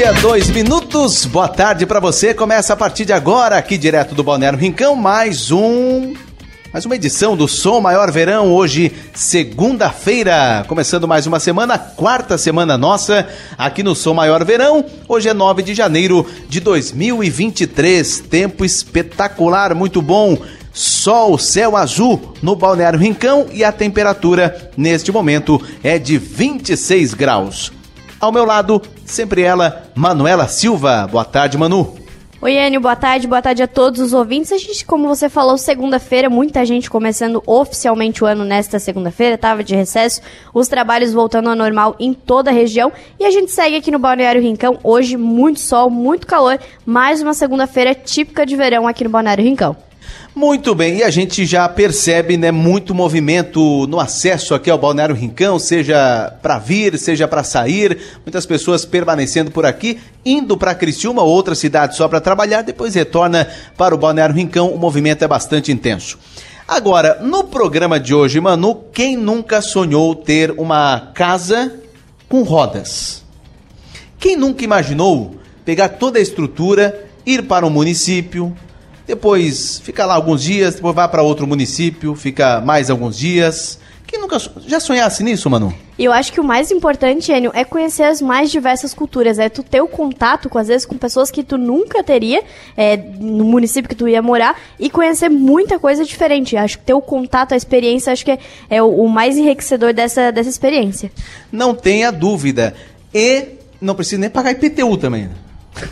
meio-dia, dois minutos. Boa tarde para você. Começa a partir de agora, aqui direto do Balneário Rincão, mais um. Mais uma edição do Som Maior Verão, hoje, segunda-feira. Começando mais uma semana, quarta semana nossa, aqui no Som Maior Verão. Hoje é 9 de janeiro de 2023. Tempo espetacular, muito bom. Sol, céu azul no Balneário Rincão e a temperatura neste momento é de 26 graus. Ao meu lado, sempre ela, Manuela Silva. Boa tarde, Manu. Oi, Enio, boa tarde, boa tarde a todos os ouvintes. A gente, como você falou, segunda-feira, muita gente começando oficialmente o ano nesta segunda-feira, tava de recesso, os trabalhos voltando ao normal em toda a região. E a gente segue aqui no Balneário Rincão, hoje muito sol, muito calor, mais uma segunda-feira típica de verão aqui no Balneário Rincão. Muito bem, e a gente já percebe, né, muito movimento no acesso aqui ao Balneário Rincão, seja para vir, seja para sair, muitas pessoas permanecendo por aqui, indo para Criciúma, outra cidade só para trabalhar, depois retorna para o Balneário Rincão, o movimento é bastante intenso. Agora, no programa de hoje, Manu, quem nunca sonhou ter uma casa com rodas? Quem nunca imaginou pegar toda a estrutura, ir para um município, depois fica lá alguns dias, depois vai para outro município, fica mais alguns dias. Quem nunca já sonhasse nisso, Manu? E eu acho que o mais importante, Enio, é conhecer as mais diversas culturas. É tu ter o contato, com, às vezes, com pessoas que tu nunca teria é, no município que tu ia morar e conhecer muita coisa diferente. Acho que ter o contato, a experiência, acho que é, é o, o mais enriquecedor dessa, dessa experiência. Não tenha dúvida. E não precisa nem pagar IPTU também.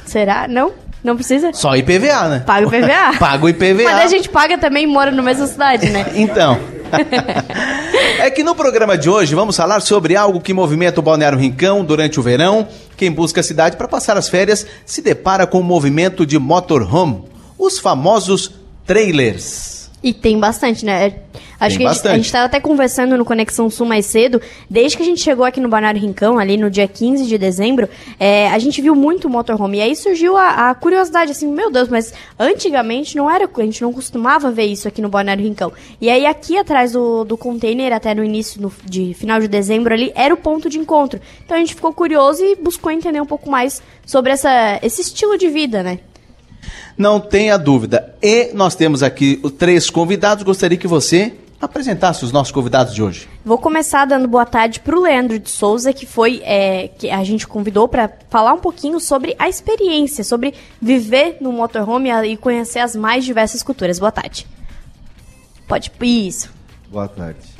Será? Não? Não precisa? Só IPVA, né? Paga o IPVA. Paga o IPVA. Mas a gente paga também e mora na mesma cidade, né? então. é que no programa de hoje vamos falar sobre algo que movimenta o Balneário Rincão durante o verão. Quem busca a cidade para passar as férias se depara com o movimento de motorhome, os famosos trailers. E tem bastante, né? Acho Tem que a gente, a gente tava até conversando no Conexão Sul mais cedo, desde que a gente chegou aqui no Balneário Rincão, ali no dia 15 de dezembro, é, a gente viu muito motorhome. E aí surgiu a, a, curiosidade, assim, meu Deus, mas antigamente não era, a gente não costumava ver isso aqui no Balneário Rincão. E aí aqui atrás do, do container, até no início, no, de final de dezembro ali, era o ponto de encontro. Então a gente ficou curioso e buscou entender um pouco mais sobre essa, esse estilo de vida, né? Não tenha dúvida. E nós temos aqui três convidados. Gostaria que você apresentasse os nossos convidados de hoje. Vou começar dando boa tarde para o Leandro de Souza, que foi é, que a gente convidou para falar um pouquinho sobre a experiência, sobre viver no motorhome e conhecer as mais diversas culturas. Boa tarde. Pode isso. Boa tarde.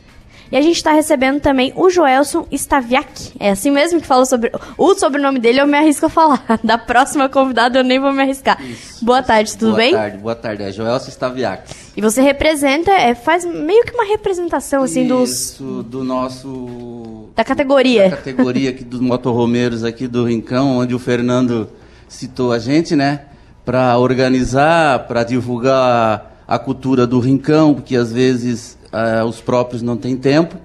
E a gente está recebendo também o Joelson Staviak. É assim mesmo que fala sobre. O sobrenome dele eu me arrisco a falar. Da próxima convidada eu nem vou me arriscar. Isso. Boa tarde, tudo boa bem? Boa tarde, boa tarde. É Joelson Staviak. E você representa, é, faz meio que uma representação assim Isso, dos. do nosso. Da categoria. Da categoria aqui dos motorromeiros aqui do Rincão, onde o Fernando citou a gente, né? Para organizar, para divulgar a cultura do Rincão, porque às vezes uh, os próprios não têm tempo.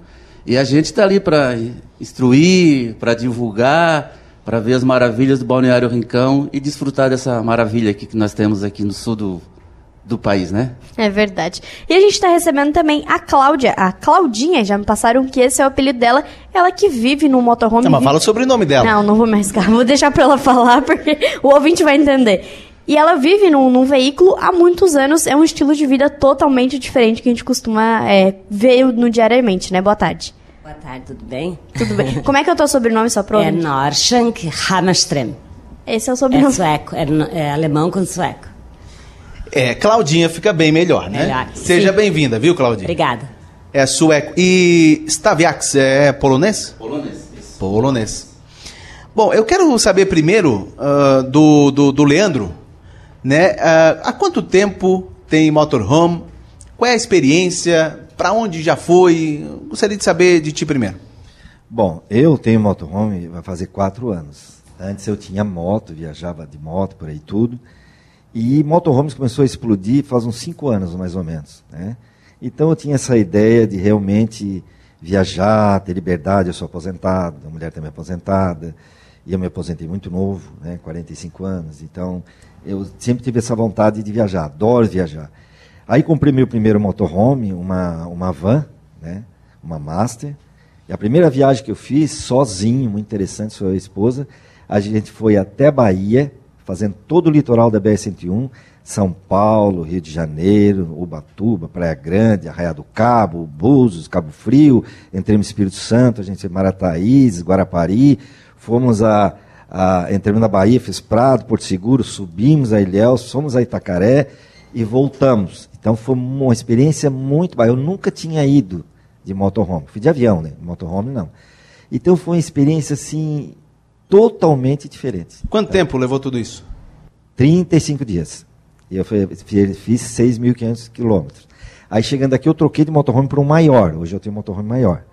E a gente está ali para instruir, para divulgar, para ver as maravilhas do Balneário Rincão e desfrutar dessa maravilha aqui que nós temos aqui no sul do, do país, né? É verdade. E a gente está recebendo também a Cláudia, a Claudinha, já me passaram que esse é o apelido dela, ela que vive no motorhome. Não, mas fala sobre o nome dela. Não, não vou me arriscar, vou deixar para ela falar porque o ouvinte vai entender. E ela vive num, num, veículo há muitos anos. É um estilo de vida totalmente diferente que a gente costuma é, ver no diariamente, né? Boa tarde. Boa tarde, tudo bem? Tudo bem. Como é que é o teu sobrenome, só pro É Norshank Hammerström. Esse é o sobrenome. É sueco, é, é alemão com sueco. É, Claudinha fica bem melhor, né? Melhor. Seja bem-vinda, viu, Claudinha? Obrigada. É sueco. E Staviax é polonês? Polonês. Polonês. Bom, eu quero saber primeiro uh, do, do, do Leandro, né? Uh, há quanto tempo tem motorhome? Qual é a experiência? Para onde já foi? Gostaria de saber de ti primeiro. Bom, eu tenho motorhome vai fazer quatro anos. Antes eu tinha moto, viajava de moto por aí tudo. E motorhomes começou a explodir faz uns cinco anos, mais ou menos. Né? Então eu tinha essa ideia de realmente viajar, ter liberdade. Eu sou aposentado, a mulher também é aposentada. E eu me aposentei muito novo, né, 45 anos. Então eu sempre tive essa vontade de viajar, adoro viajar. Aí comprei meu primeiro motorhome, uma, uma van, né, uma Master. E a primeira viagem que eu fiz, sozinho, muito interessante, sou a esposa, A gente foi até Bahia, fazendo todo o litoral da BR-101, São Paulo, Rio de Janeiro, Ubatuba, Praia Grande, Arraia do Cabo, Búzios, Cabo Frio, entramos em Espírito Santo, a gente foi Marataízes, Guarapari, fomos a, a entramos na Bahia, fiz Prado, Porto Seguro, subimos a Ilhéus, fomos a Itacaré e voltamos. Então foi uma experiência muito boa. Eu nunca tinha ido de motorhome. Fui de avião, né? Motorhome não. Então foi uma experiência assim totalmente diferente. Quanto tempo levou tudo isso? 35 dias. E eu fiz 6.500 quilômetros. Aí chegando aqui eu troquei de motorhome para um maior. Hoje eu tenho um motorhome maior.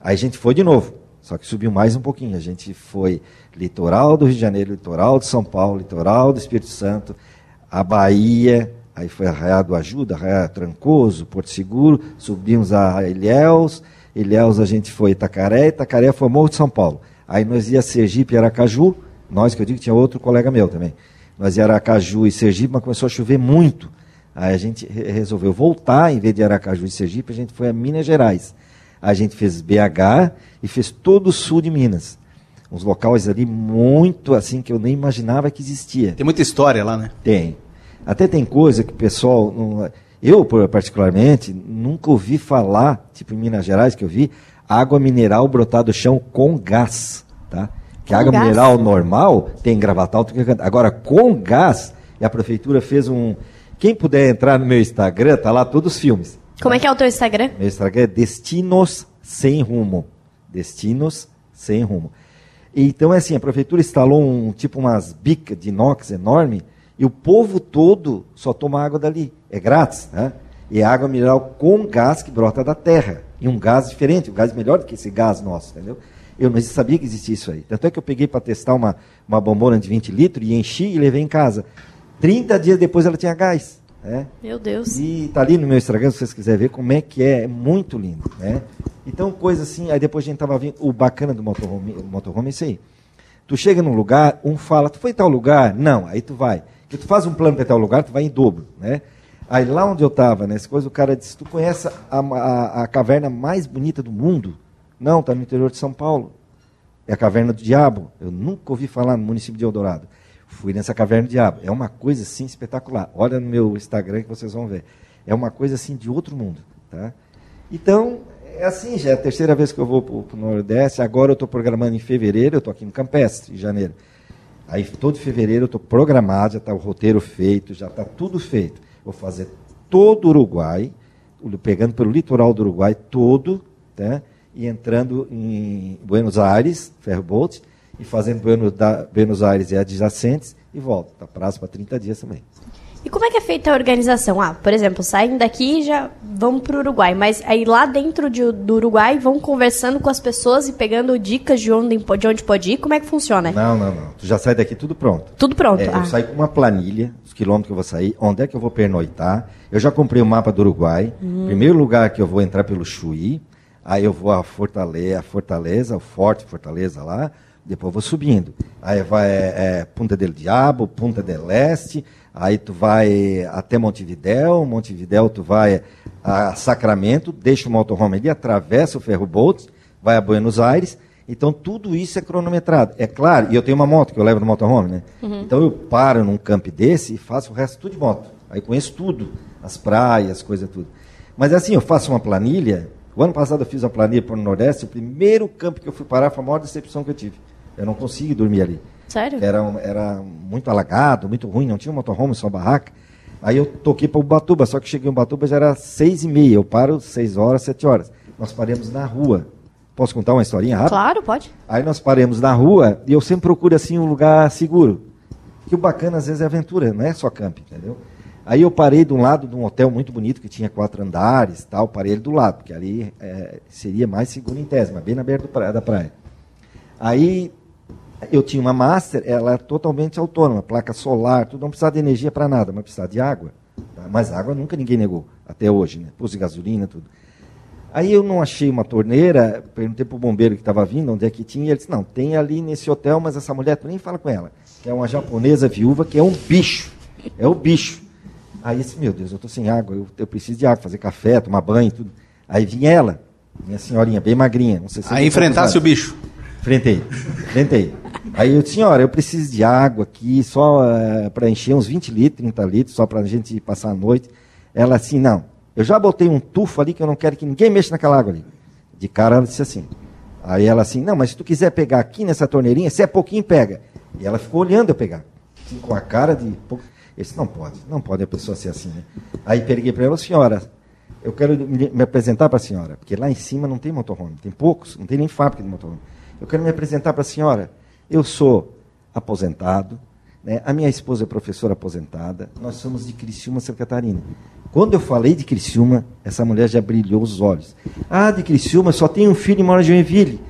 Aí a gente foi de novo. Só que subiu mais um pouquinho. A gente foi litoral do Rio de Janeiro, litoral de São Paulo, litoral do Espírito Santo, a Bahia, aí foi Arraial do Ajuda, Arraial Trancoso, Porto Seguro, subimos a Ilhéus, Ilhéus a gente foi Itacaré, Itacaré foi Morro de São Paulo. Aí nós ia Sergipe e Aracaju, nós que eu digo que tinha outro colega meu também. Nós ia Aracaju e Sergipe, mas começou a chover muito. Aí a gente re- resolveu voltar, em vez de Aracaju e Sergipe, a gente foi a Minas Gerais. A gente fez BH e fez todo o sul de Minas. Uns locais ali muito assim que eu nem imaginava que existia. Tem muita história lá, né? Tem. Até tem coisa que o pessoal. Não, eu, particularmente, nunca ouvi falar, tipo em Minas Gerais, que eu vi, água mineral brotar do chão com gás. Tá? Que Com água gás? mineral normal tem em Gravatal, tem que- agora com gás, e a prefeitura fez um. Quem puder entrar no meu Instagram, tá lá todos os filmes. Como é que é o teu Instagram? Meu Instagram é Destinos Sem Rumo. Destinos Sem Rumo. Então é assim, a prefeitura instalou um tipo umas bicas de inox enorme e o povo todo só toma água dali. É grátis, né? E é água mineral com gás que brota da terra. E um gás diferente, um gás melhor do que esse gás nosso, entendeu? Eu não sabia que existia isso aí. Tanto é que eu peguei para testar uma, uma bombona de 20 litros e enchi e levei em casa. 30 dias depois ela tinha gás. Né? Meu Deus. E tá ali no meu Instagram, se vocês quiserem ver como é que é, é muito lindo, né? Então, coisa assim, aí depois a gente tava vendo, o bacana do motorhome, o motorhome é isso aí. Tu chega num lugar, um fala, tu foi em tal lugar? Não, aí tu vai. Que tu faz um plano para tal lugar, tu vai em dobro, né? Aí lá onde eu tava, nessa coisa, o cara disse, tu conhece a, a, a caverna mais bonita do mundo? Não, tá no interior de São Paulo. É a Caverna do Diabo. Eu nunca ouvi falar no município de Eldorado. Fui nessa Caverna do Diabo. É uma coisa assim espetacular. Olha no meu Instagram que vocês vão ver. É uma coisa assim de outro mundo. Tá? Então, é assim, já é a terceira vez que eu vou para o Nordeste. Agora eu estou programando em fevereiro, eu estou aqui no Campestre, em janeiro. Aí todo fevereiro eu estou programado, já está o roteiro feito, já está tudo feito. Vou fazer todo o Uruguai, pegando pelo litoral do Uruguai todo, tá? e entrando em Buenos Aires, ferroboat, e fazendo Buenos, Aires e adjacentes, e volta. Está prazo para 30 dias também. E como é que é feita a organização? Ah, por exemplo, saem daqui e já vão pro Uruguai, mas aí lá dentro de- do Uruguai vão conversando com as pessoas e pegando dicas de onde, de onde pode ir? Como é que funciona? Não, não, não. Tu já sai daqui tudo pronto. Tudo pronto. É, ah. Eu saio com uma planilha, os quilômetros que eu vou sair, onde é que eu vou pernoitar. Eu já comprei o mapa do Uruguai. Primeiro lugar que eu vou entrar pelo Chuí, aí eu vou a Fortaleza, a Fortaleza, o Forte Fortaleza lá, depois vou subindo. Aí vai é, é, Punta del Diabo, Punta del Este, aí tu vai até Montevidéu, Montevidéu tu vai a Sacramento, deixa o motorhome ali, atravessa o ferro boat, vai a Buenos Aires, então tudo isso é cronometrado. É claro, e eu tenho uma moto que eu levo no motorhome, né? Então eu paro num camp desse e faço o resto tudo de moto. Aí conheço tudo, as praias, coisa tudo. Mas assim, eu faço uma planilha. O ano passado eu fiz uma planilha para o Nordeste, o primeiro campo que eu fui parar foi a maior decepção que eu tive. Eu não consegui dormir ali. Sério? Era, era muito alagado, muito ruim, não tinha motorhome, só barraca. Aí eu toquei para Ubatuba, só que cheguei em Ubatuba já era seis e meia. Eu paro seis horas, sete horas. Nós paramos na rua. Posso contar uma historinha rápida? Claro, pode. Aí nós paramos na rua e eu sempre procuro assim um lugar seguro. Que o bacana às vezes é aventura, não é só camp, entendeu? Aí eu parei de um lado de um hotel muito bonito que tinha quatro andares, tal, parei ele do lado, porque ali é, seria mais seguro em tese, mas bem na beira do praia- da praia. Aí eu tinha uma Master, ela é totalmente autônoma, placa solar, tudo, não precisava de energia para nada, mas precisava de água. tá? Mas água nunca ninguém negou, até hoje, né? Posto de gasolina, tudo. Aí eu não achei uma torneira, perguntei para o bombeiro que estava vindo, onde é que tinha, e ele disse, não, tem ali nesse hotel, mas essa mulher, tu nem fala com ela, que é uma japonesa viúva, que é um bicho, é o bicho. Aí eu disse, meu Deus, eu estou sem água, eu, eu preciso de água, fazer café, tomar banho, tudo. Aí vinha ela, minha senhorinha, bem magrinha, não sei se Aí enfrentasse o bicho. Enfrentei, enfrentei. Aí eu disse, senhora, eu preciso de água aqui, só uh, para encher uns 20 litros, 30 litros, só para a gente passar a noite. Ela assim, não, eu já botei um tufo ali que eu não quero que ninguém mexa naquela água ali. De cara ela disse assim. Aí ela assim, não, mas se tu quiser pegar aqui nessa torneirinha, se é pouquinho, pega. E ela ficou olhando eu pegar. Assim, com a cara de. Esse não pode, não pode a pessoa ser assim, né? Aí peguei para ela, senhora, eu quero me apresentar para a senhora, porque lá em cima não tem motorhome, tem poucos, não tem nem fábrica de motorhome. Eu quero me apresentar para a senhora. Eu sou aposentado, né? a minha esposa é professora aposentada, nós somos de Criciúma, Santa Catarina. Quando eu falei de Criciúma, essa mulher já brilhou os olhos. Ah, de Criciúma, só tem um filho e mora em Joinville.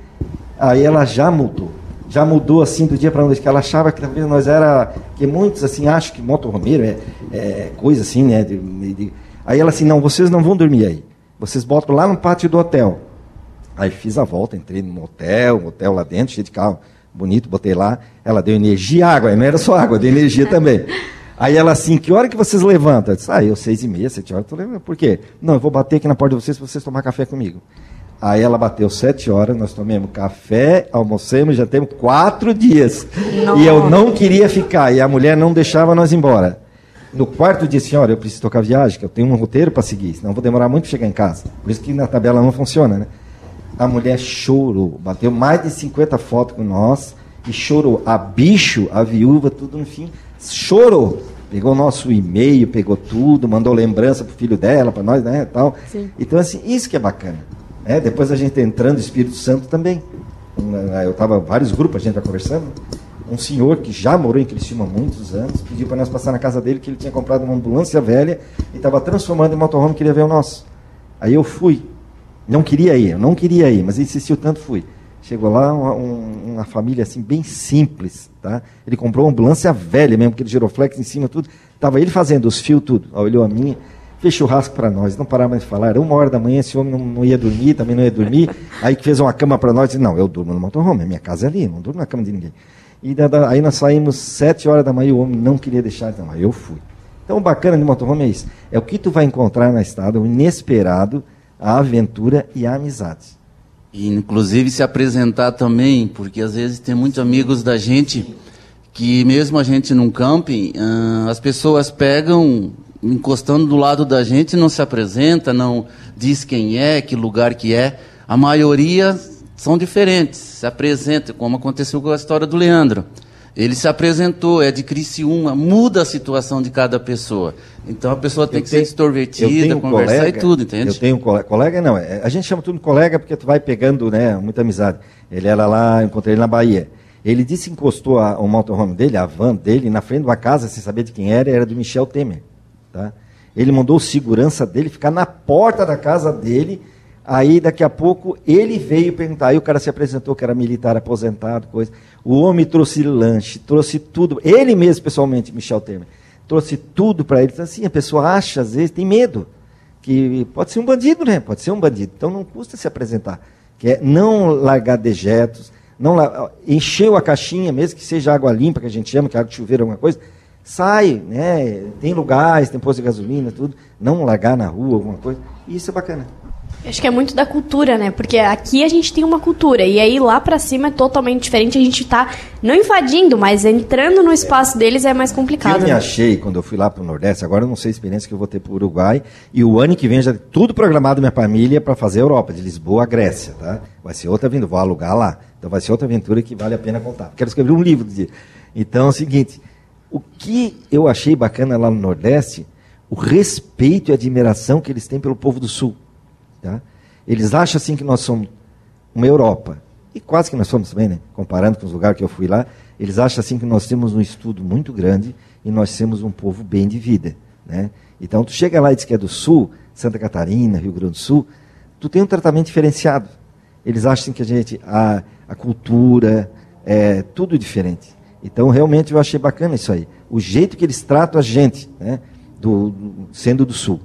Aí ela já mudou. Já mudou assim do dia para noite, que ela achava que talvez nós era. Que muitos assim acham que motorromeiro é, é coisa assim, né? De, de, aí ela assim, não, vocês não vão dormir aí. Vocês botam lá no pátio do hotel. Aí fiz a volta, entrei no hotel, um hotel lá dentro, cheio de carro bonito, botei lá. Ela deu energia e água, não era só água, deu energia também. Aí ela assim, que hora que vocês levantam? Eu disse, ah, eu seis e meia, sete horas, tô levantando. Por quê? Não, eu vou bater aqui na porta de vocês para vocês tomar café comigo. Aí ela bateu sete horas, nós tomamos café, almoçamos, já temos quatro dias. Nossa. E eu não queria ficar, e a mulher não deixava nós embora. No quarto dia, senhora, eu preciso tocar viagem, que eu tenho um roteiro para seguir, senão vou demorar muito para chegar em casa. Por isso que na tabela não funciona, né? A mulher chorou, bateu mais de 50 fotos com nós e chorou. A bicho, a viúva, tudo no fim, chorou. Pegou o nosso e-mail, pegou tudo, mandou lembrança pro filho dela, para nós, né, tal. Sim. Então assim, isso que é bacana. É, depois a gente entrando, Espírito Santo também. Eu tava vários grupos a gente vai conversando. Um senhor que já morou em Criciúma há muitos anos pediu para nós passar na casa dele que ele tinha comprado uma ambulância velha e estava transformando em motorhome queria ver o nosso. Aí eu fui. Não queria ir, não queria ir, mas insistiu tanto, fui. Chegou lá uma, uma, família assim bem simples, tá? Ele comprou uma ambulância velha mesmo, aquele giroflex em cima, tudo. Tava ele fazendo os fios, tudo. Olhou a minha, fez churrasco para nós, não parava mais de falar. Era uma hora da manhã, esse homem não, não ia dormir, também não ia dormir. Aí que fez uma cama para nós, disse, não, eu durmo no motorhome, a minha casa é ali, não durmo na cama de ninguém. E da, aí nós saímos sete horas da manhã, o homem não queria deixar, então aí eu fui. Então o bacana de motorhome é isso, é o que tu vai encontrar na estrada, o inesperado, a aventura e a amizade. Inclusive, se apresentar também, porque às vezes tem muitos amigos da gente que, mesmo a gente num camping, uh, as pessoas pegam, encostando do lado da gente, não se apresenta, não diz quem é, que lugar que é. A maioria são diferentes, se apresenta, como aconteceu com a história do Leandro. Ele se apresentou, é de Criciúma, muda a situação de cada pessoa. Então a pessoa tem eu que tenho, ser extrovertida, conversar colega, e tudo, entende? Eu tenho um colega, colega não, é, a gente chama tudo de colega porque tu vai pegando né, muita amizade. Ele era lá, encontrei ele na Bahia. Ele disse que encostou a, o motorhome dele, a van dele, na frente de uma casa, sem saber de quem era, era do Michel Temer. Tá? Ele mandou o segurança dele ficar na porta da casa dele. Aí, daqui a pouco, ele veio perguntar. Aí o cara se apresentou que era militar aposentado, coisa. O homem trouxe lanche, trouxe tudo. Ele mesmo, pessoalmente, Michel Temer, trouxe tudo para ele. Então, assim, a pessoa acha, às vezes, tem medo. Que pode ser um bandido, né? Pode ser um bandido. Então não custa se apresentar. Que é não largar dejetos, não encheu a caixinha, mesmo que seja água limpa, que a gente chama, que é água de chuveiro, alguma coisa, sai, né? Tem lugares, tem posto de gasolina, tudo. Não largar na rua, alguma coisa. E isso é bacana. Acho que é muito da cultura, né? Porque aqui a gente tem uma cultura e aí lá para cima é totalmente diferente. A gente tá não invadindo, mas entrando no espaço deles é mais complicado. Eu me né? achei quando eu fui lá para o Nordeste. Agora eu não sei a experiência que eu vou ter para o Uruguai e o ano que vem já tudo programado minha família para fazer a Europa, de Lisboa a Grécia, tá? Vai ser outra aventura, vou alugar lá. Então vai ser outra aventura que vale a pena contar. Quero escrever um livro de Então é o seguinte, o que eu achei bacana lá no Nordeste, o respeito e admiração que eles têm pelo povo do Sul. Tá? Eles acham assim que nós somos uma Europa. E quase que nós somos também, né? comparando com os lugares que eu fui lá. Eles acham assim que nós temos um estudo muito grande e nós temos um povo bem de vida. Né? Então, tu chega lá e diz que é do Sul, Santa Catarina, Rio Grande do Sul, tu tem um tratamento diferenciado. Eles acham que a gente, a, a cultura, é tudo diferente. Então, realmente, eu achei bacana isso aí. O jeito que eles tratam a gente, né? do, do sendo do Sul.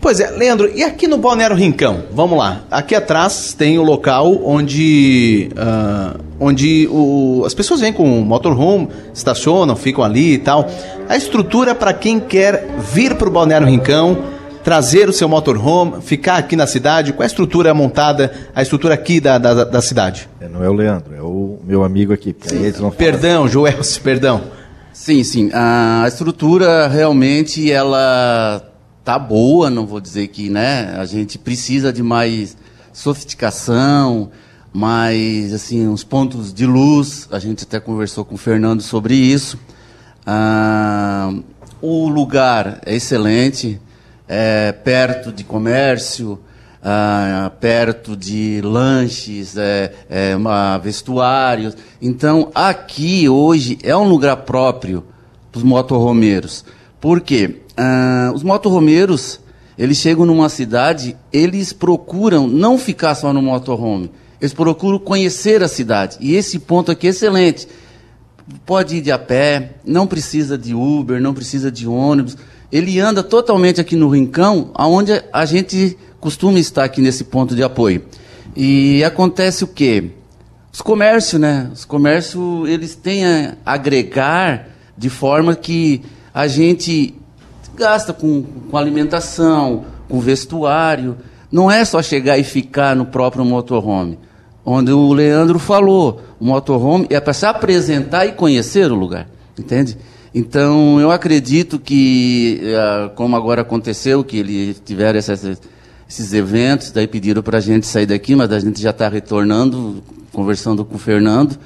Pois é, Leandro, e aqui no Balneário Rincão? Vamos lá. Aqui atrás tem o local onde, uh, onde o, as pessoas vêm com o motorhome, estacionam, ficam ali e tal. A estrutura para quem quer vir para o Balneário Rincão trazer o seu motorhome, ficar aqui na cidade? Qual é a estrutura montada, a estrutura aqui da, da, da cidade? É, não é o Leandro, é o meu amigo aqui. porque aí eles vão falar Perdão, Joelcio, perdão. Sim, sim. A estrutura realmente ela tá boa, não vou dizer que, né? A gente precisa de mais sofisticação, mais assim uns pontos de luz. A gente até conversou com o Fernando sobre isso. Ah, o lugar é excelente, é perto de comércio, ah, perto de lanches, é, é, uma- vestuários. Então, aqui hoje é um lugar próprio para os motorromeiros. Por quê? Ah, os motorromeiros, eles chegam numa cidade, eles procuram não ficar só no motorhome, eles procuram conhecer a cidade. E esse ponto aqui é excelente pode ir de a pé, não precisa de Uber, não precisa de ônibus. Ele anda totalmente aqui no Rincão, aonde a gente costuma estar aqui nesse ponto de apoio. E acontece o quê? Os comércios, né? Os comércios, eles têm a agregar de forma que a gente gasta com, com alimentação, com vestuário. Não é só chegar e ficar no próprio motorhome. Onde o Leandro falou, o motorhome é para se apresentar e conhecer o lugar, entende? Então, eu acredito que, ah, como agora aconteceu, que eles tiveram esses eventos, daí pediram para a gente sair daqui, mas a gente já está retornando, conversando com o Fernando.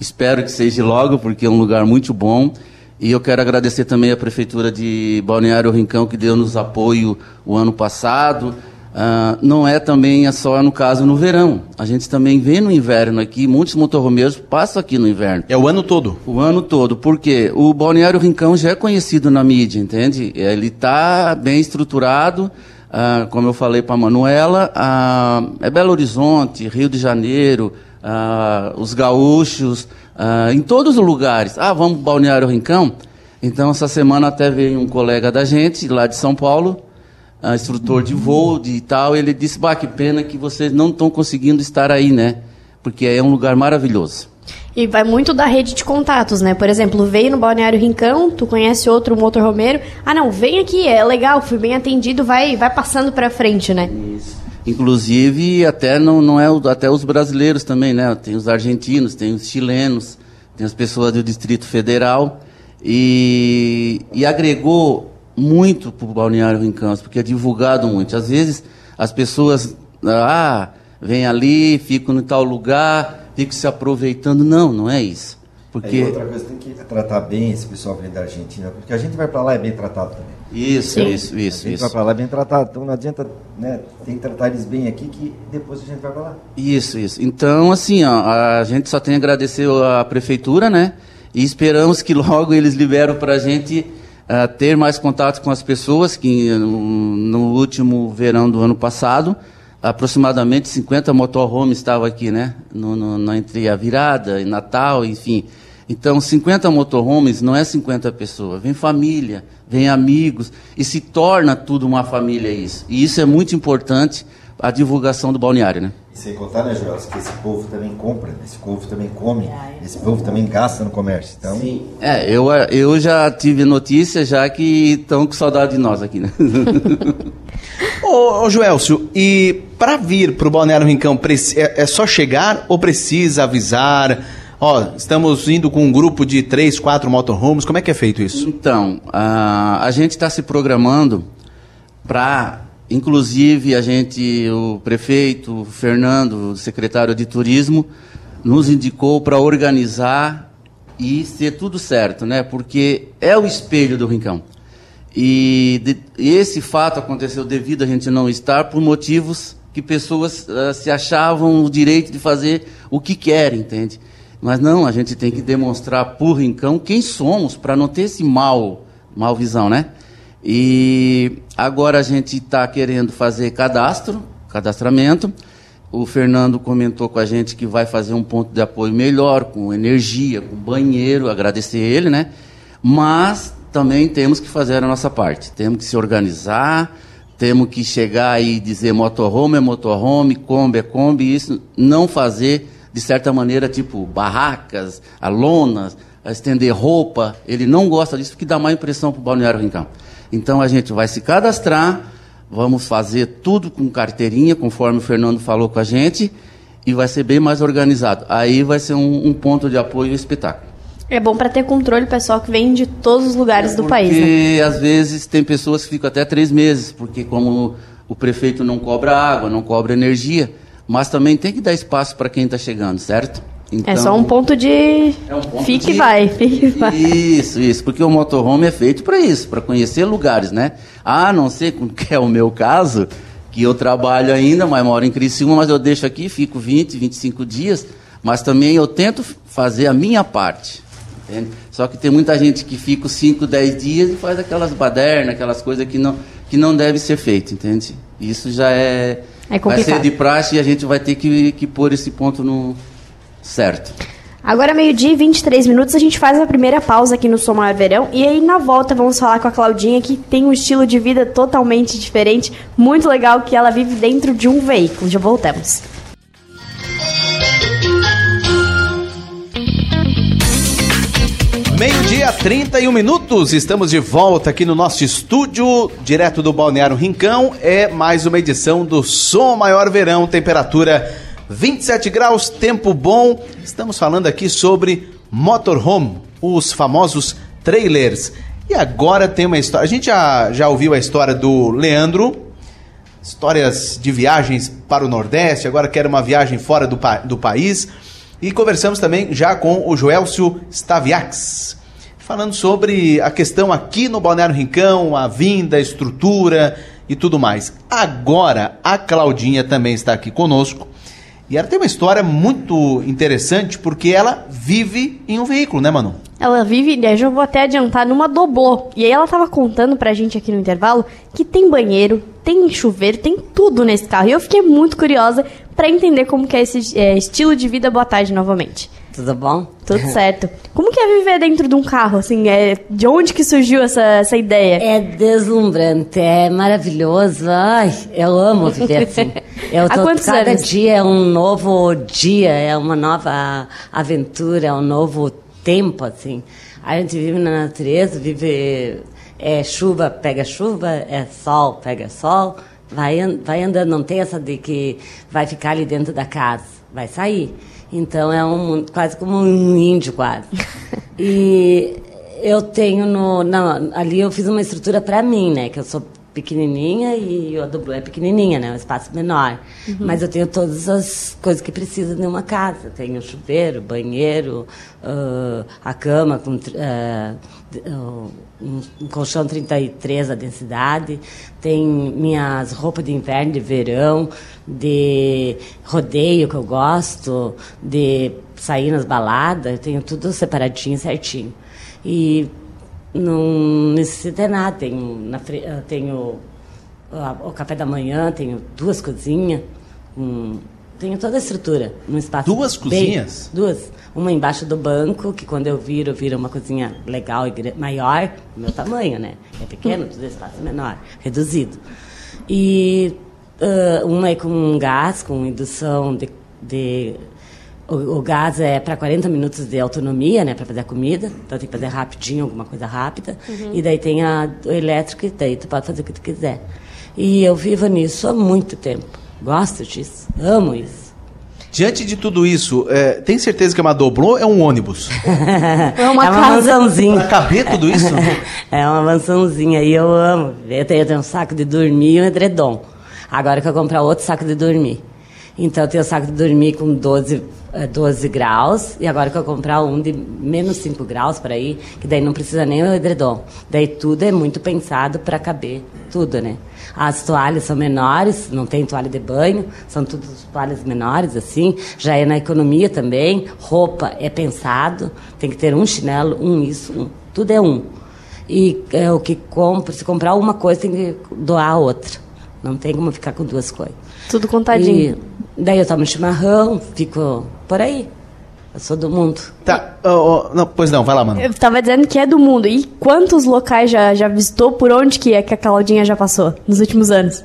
Espero que seja logo, porque é um lugar muito bom. E eu quero agradecer também à Prefeitura de Balneário Rincão, que deu-nos apoio o ano passado. Ah, não é também só no caso no verão. A gente também vê no inverno aqui, muitos motorromeiros passam aqui no inverno. É o ano todo. O ano todo, porque o Balneário Rincão já é conhecido na mídia, entende? Ele está bem estruturado, ah, como eu falei para a Manuela, ah, é Belo Horizonte, Rio de Janeiro, ah, os gaúchos, ah, em todos os lugares. Ah, vamos para Balneário Rincão? Então, essa semana até veio um colega da gente, lá de São Paulo, ah, instrutor de voo de tal, ele disse, bah, que pena que vocês não estão conseguindo estar aí, né? Porque é um lugar maravilhoso. E vai muito da rede de contatos, né? Por exemplo, veio no Balneário Rincão, tu conhece outro motorhomeiro. Ah, não, vem aqui, é legal, fui bem atendido, vai, vai passando pra frente, né? Inclusive, até não, não é até os brasileiros também, né? Tem os argentinos, tem os chilenos, tem as pessoas do Distrito Federal e, e agregou muito para o Balneário Rincão, porque é divulgado muito. Às vezes as pessoas, ah, vem ali, ficam em tal lugar, ficam se aproveitando. Não, não é isso. Porque Aí outra coisa, tem que tratar bem esse pessoal que vem da Argentina, porque a gente vai para lá é bem tratado também. Isso, isso, a isso, gente vai isso. para lá bem tratado, então não adianta, né, tem que tratar eles bem aqui que depois a gente vai para lá. Isso, isso. Então, assim, ó, a gente só tem a agradecer à prefeitura, né? E esperamos que logo eles liberam para a gente ah, ter mais contato com as pessoas, que no, no último verão do ano passado, aproximadamente 50 motorhomes estavam aqui, né? No, no- entre a virada e Natal, enfim. Então, 50 motorhomes não é 50 pessoas, vem família, vem amigos, e se torna tudo uma família isso. E isso é muito importante, a divulgação do balneário, né? E sem contar, né, Joel, que esse povo também compra, esse povo também come, esse povo também gasta no comércio. Então, É, eu, eu já tive notícia já que estão com saudade de nós aqui, né? Ô, ô Joelcio, e para vir pro Balneário Rincão, é, é só chegar ou precisa avisar? Ó, estamos indo com um grupo de três, quatro motorhomes, como é que é feito isso? Então, a, a gente está se programando para, inclusive, a gente, o prefeito, o Fernando, o secretário de turismo, nos indicou para organizar e ser tudo certo, né? Porque é o espelho do Rincão. E, de- esse fato aconteceu devido a gente não estar por motivos que pessoas ah, se achavam o direito de fazer o que querem, entende? Mas não, a gente tem que demonstrar por Rincão quem somos para não ter esse mal, mal visão, né? E agora a gente está querendo fazer cadastro, cadastramento. O Fernando comentou com a gente que vai fazer um ponto de apoio melhor, com energia, com banheiro, agradecer ele, né? Mas também temos que fazer a nossa parte. Temos que se organizar, temos que chegar e dizer motorhome é motorhome, Kombi é Kombi, e isso não fazer de certa maneira, tipo barracas, a lonas, a estender roupa. Ele não gosta disso porque dá má impressão para o Balneário Rincão. Então a gente vai se cadastrar, Vamos fazer tudo com carteirinha, conforme o Fernando falou com a gente, e vai ser bem mais organizado. Aí vai ser um, um ponto de apoio ao espetáculo. É bom para ter controle pessoal que vem de todos os lugares do país. Né? Porque às vezes tem pessoas que ficam até três meses, porque como o prefeito não cobra água, não cobra energia, mas também tem que dar espaço para quem está chegando, certo? é só um ponto de. É um ponto fique de- e vai, fique e vai. Isso, isso, porque o motorhome é feito para isso, para conhecer lugares, né? A não ser que é o meu caso, que eu trabalho ainda, mas moro em Criciúma, mas eu deixo aqui, fico 20, 25 dias, mas também eu tento fazer a minha parte. entende? Só que tem muita gente que fica os 5, 10 dias e faz aquelas badernas, aquelas coisas que não, que não deve ser feito, entende? Isso já é. É vai ser de praxe e a gente vai ter que, que pôr esse ponto no certo. Agora, meio-dia e 23 minutos, a gente faz a primeira pausa aqui no Som Maior Verão. E aí, na volta, vamos falar com a Claudinha, que tem um estilo de vida totalmente diferente. Muito legal, que ela vive dentro de um veículo. Já voltamos. Meio-dia, 31 minutos. Estamos de volta aqui no nosso estúdio, direto do Balneário Rincão. É mais uma edição do Som Maior Verão, temperatura 27 graus, tempo bom. Estamos falando aqui sobre motorhome, os famosos trailers. E agora tem uma história. A gente já, já ouviu a história do Leandro, histórias de viagens para o Nordeste, agora quero uma viagem fora do, pa- do país. E conversamos também já com o Joelcio Staviax, falando sobre a questão aqui no Balneário Rincão, a vinda, a estrutura e tudo mais. Agora, a Claudinha também está aqui conosco. E ela tem uma história muito interessante porque ela vive em um veículo, né, Manu? Ela vive, né, já vou até adiantar, numa doblô. E aí ela tava contando pra gente aqui no intervalo que tem banheiro, tem chuveiro, tem tudo nesse carro. E eu fiquei muito curiosa pra entender como que é esse é, estilo de vida. Boa tarde novamente. Tudo bom? Tudo certo. Como que é viver dentro de um carro, assim? É, de onde que surgiu essa, essa ideia? É deslumbrante, é maravilhoso. Ai, eu amo viver assim. Eu tô, cada anos? dia é um novo dia, é uma nova aventura, é um novo tempo, assim. A gente vive na natureza, vive é chuva, pega chuva, é sol, pega sol. Vai, vai andando, não tem essa de que vai ficar ali dentro da casa, vai sair. Então é um mundo quase como um índio quase. E eu tenho no, na- ali eu fiz uma estrutura para mim, né? Que eu sou pequenininha e o dublo é pequenininha, né? Um espaço menor. Mas eu tenho todas as coisas que precisa de uma casa. Tenho chuveiro, banheiro, ah, a cama com ah, um, um colchão 33 a densidade, tem minhas roupas de inverno, de verão, de rodeio que eu gosto, de sair nas baladas, eu tenho tudo separadinho, certinho. E não necessita nada. Tenho, na, eu tenho ah, o café da manhã, tenho duas cozinhas, um, tenho toda a estrutura no espaço. Duas bem- cozinhas? duas. Uma embaixo do banco, que quando eu viro, vira uma cozinha legal e maior, meu tamanho, né? É pequeno, tudo espaço menor, reduzido. E ah, uma é com gás, com indução de. de o, o gás é para 40 minutos de autonomia, né, para fazer a comida. Então tem que fazer rapidinho, alguma coisa rápida. E daí tem a, o elétrico, e daí tu pode fazer o que tu quiser. E eu vivo nisso há muito tempo. Gosto disso, amo isso. Diante de tudo isso, é, tem certeza que é uma doblô ou é um ônibus? É uma é uma mansãozinha. Pra caber tudo isso? É uma mansãozinha e eu amo. Eu tenho, eu tenho um saco de dormir e um edredom. Agora que eu comprar outro saco de dormir. Então eu tenho um saco de dormir com 12, eh, 12 graus e agora que eu comprar um de menos 5 graus para ir, que daí não precisa nem o edredom. Daí tudo é muito pensado para caber tudo, né? As toalhas são menores, não tem toalha de banho, são todas toalhas menores assim. Já é na economia também. Roupa é pensado, tem que ter um chinelo, um isso, um. Tudo é um. E é o que compra, se comprar uma coisa, tem que doar a outra. Não tem como ficar com duas coisas. Tudo contadinho. E daí eu tomo chimarrão, fico por aí. Eu sou do mundo. Tá, ó, ó, não, pois não, vai lá, mano. Eu tava dizendo que é do mundo. E quantos locais já, já visitou? Por onde que é que a Claudinha já passou nos últimos anos?